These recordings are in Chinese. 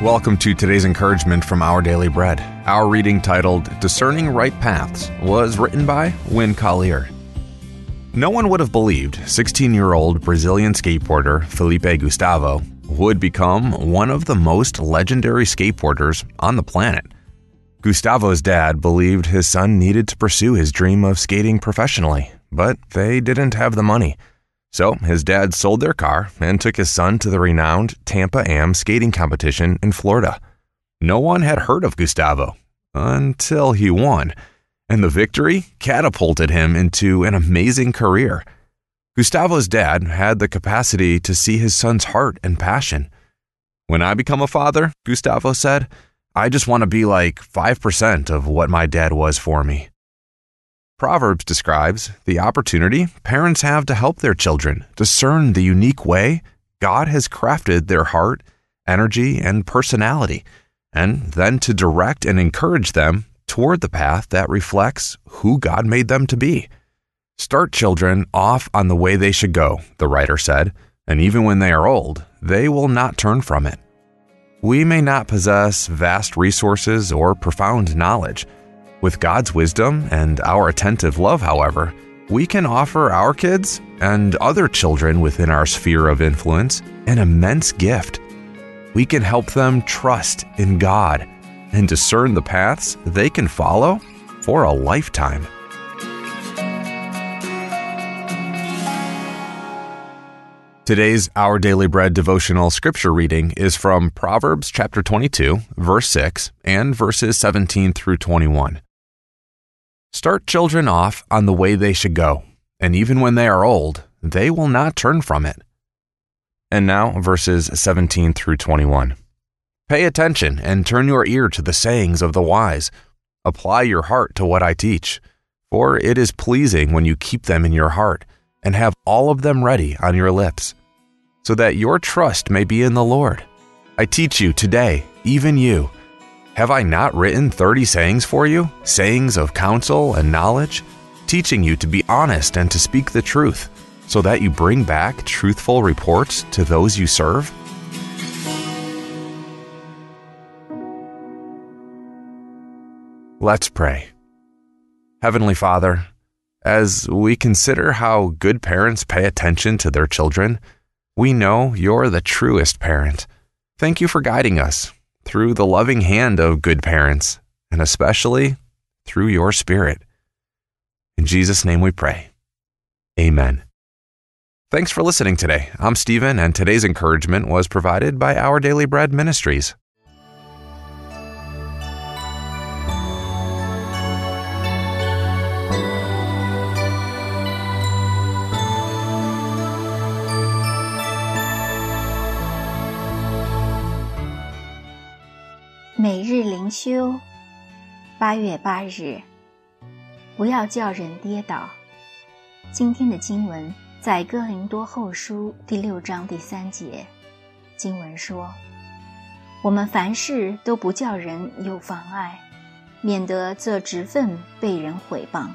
Welcome to today's encouragement from Our Daily Bread. Our reading titled Discerning Right Paths was written by Win Collier. No one would have believed 16 year old Brazilian skateboarder Felipe Gustavo would become one of the most legendary skateboarders on the planet. Gustavo's dad believed his son needed to pursue his dream of skating professionally, but they didn't have the money. So his dad sold their car and took his son to the renowned Tampa Am skating competition in Florida. No one had heard of Gustavo until he won, and the victory catapulted him into an amazing career. Gustavo's dad had the capacity to see his son's heart and passion. When I become a father, Gustavo said, I just want to be like 5% of what my dad was for me. Proverbs describes the opportunity parents have to help their children discern the unique way God has crafted their heart, energy, and personality, and then to direct and encourage them toward the path that reflects who God made them to be. Start children off on the way they should go, the writer said, and even when they are old, they will not turn from it. We may not possess vast resources or profound knowledge with God's wisdom and our attentive love, however, we can offer our kids and other children within our sphere of influence an immense gift. We can help them trust in God and discern the paths they can follow for a lifetime. Today's Our Daily Bread devotional scripture reading is from Proverbs chapter 22, verse 6, and verses 17 through 21. Start children off on the way they should go, and even when they are old, they will not turn from it. And now, verses 17 through 21. Pay attention and turn your ear to the sayings of the wise. Apply your heart to what I teach, for it is pleasing when you keep them in your heart and have all of them ready on your lips, so that your trust may be in the Lord. I teach you today, even you have I not written 30 sayings for you, sayings of counsel and knowledge, teaching you to be honest and to speak the truth, so that you bring back truthful reports to those you serve? Let's pray. Heavenly Father, as we consider how good parents pay attention to their children, we know you're the truest parent. Thank you for guiding us through the loving hand of good parents, and especially through your Spirit. In Jesus' name we pray. Amen. Thanks for listening today. I'm Stephen, and today's encouragement was provided by Our Daily Bread Ministries. 每日灵修，八月八日，不要叫人跌倒。今天的经文在哥林多后书第六章第三节，经文说：“我们凡事都不叫人有妨碍，免得这职分被人毁谤。”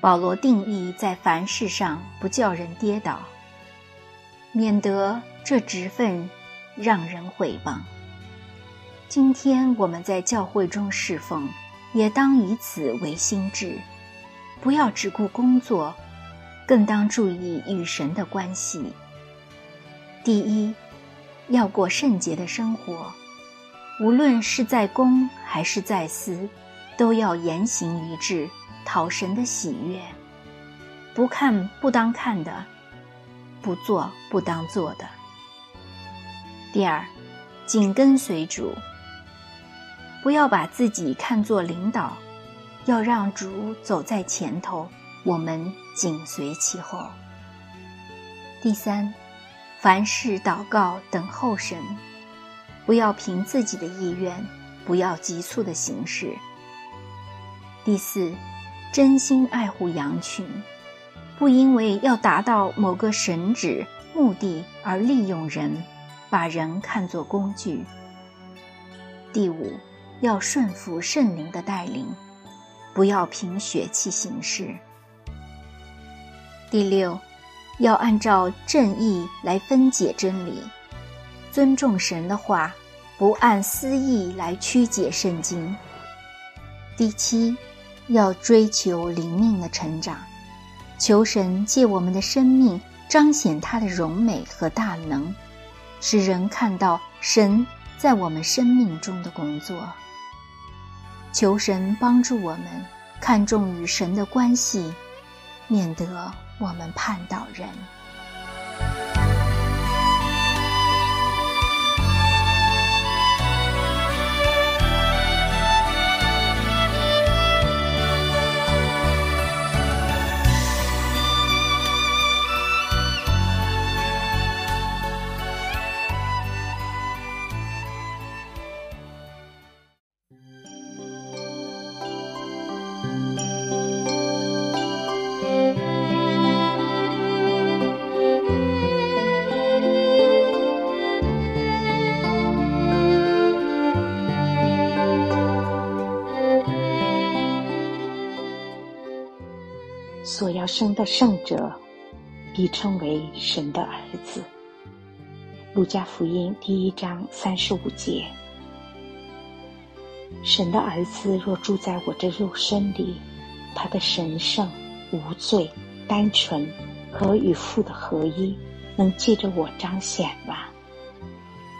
保罗定义在凡事上不叫人跌倒，免得这职分让人毁谤。今天我们在教会中侍奉，也当以此为心志，不要只顾工作，更当注意与神的关系。第一，要过圣洁的生活，无论是在公还是在私，都要言行一致，讨神的喜悦。不看不当看的，不做不当做的。第二，紧跟随主。不要把自己看作领导，要让主走在前头，我们紧随其后。第三，凡事祷告等候神，不要凭自己的意愿，不要急促的行事。第四，真心爱护羊群，不因为要达到某个神旨目的而利用人，把人看作工具。第五。要顺服圣灵的带领，不要凭血气行事。第六，要按照正义来分解真理，尊重神的话，不按私意来曲解圣经。第七，要追求灵命的成长，求神借我们的生命彰显他的荣美和大能，使人看到神在我们生命中的工作。求神帮助我们看重与神的关系，免得我们叛倒人。所要生的圣者，必称为神的儿子。路加福音第一章三十五节。神的儿子若住在我这肉身里，他的神圣、无罪、单纯和与父的合一，能借着我彰显吗？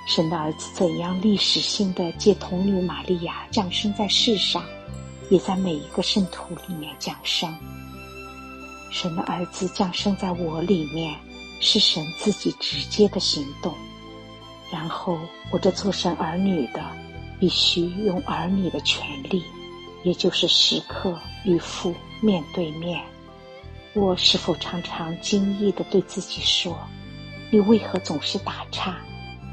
神的儿子怎样历史性的借童女玛利亚降生在世上，也在每一个圣徒里面降生。神的儿子降生在我里面，是神自己直接的行动。然后，我这做神儿女的，必须用儿女的权利，也就是时刻与父面对面。我是否常常惊异的对自己说：“你为何总是打岔？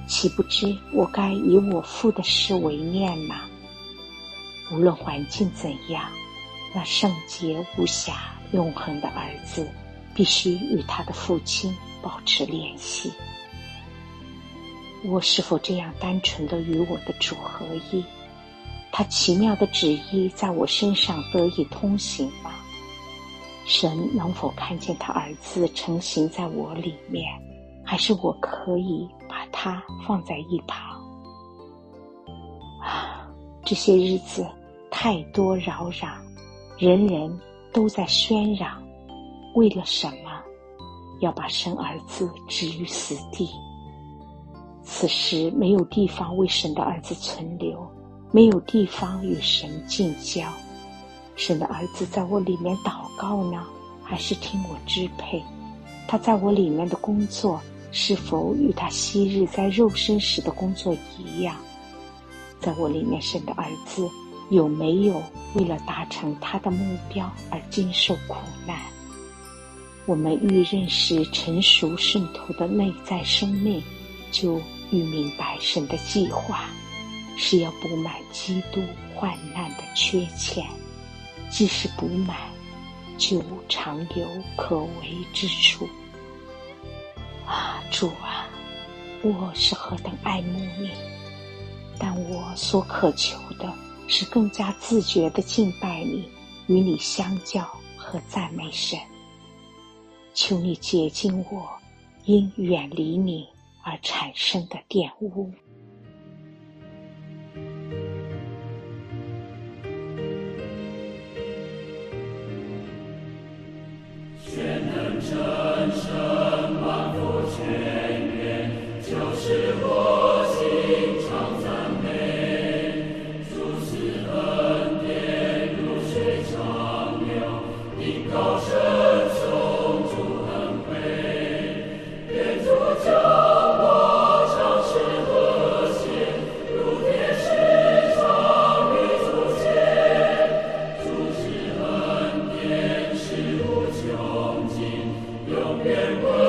岂不知我该以我父的事为念吗？”无论环境怎样，那圣洁无瑕。永恒的儿子必须与他的父亲保持联系。我是否这样单纯的与我的主合一？他奇妙的旨意在我身上得以通行吗？神能否看见他儿子成型在我里面？还是我可以把他放在一旁？啊，这些日子太多扰攘，人人。都在喧嚷，为了什么要把生儿子置于死地？此时没有地方为神的儿子存留，没有地方与神近交。神的儿子在我里面祷告呢，还是听我支配？他在我里面的工作，是否与他昔日在肉身时的工作一样？在我里面，神的儿子。有没有为了达成他的目标而经受苦难？我们愈认识成熟圣徒的内在生命，就愈明白神的计划是要补满基督患难的缺欠。即使补满，就常有可为之处。啊，主啊，我是何等爱慕你！但我所渴求的。是更加自觉的敬拜你，与你相交和赞美神。求你洁净我因远离你而产生的玷污。我们是，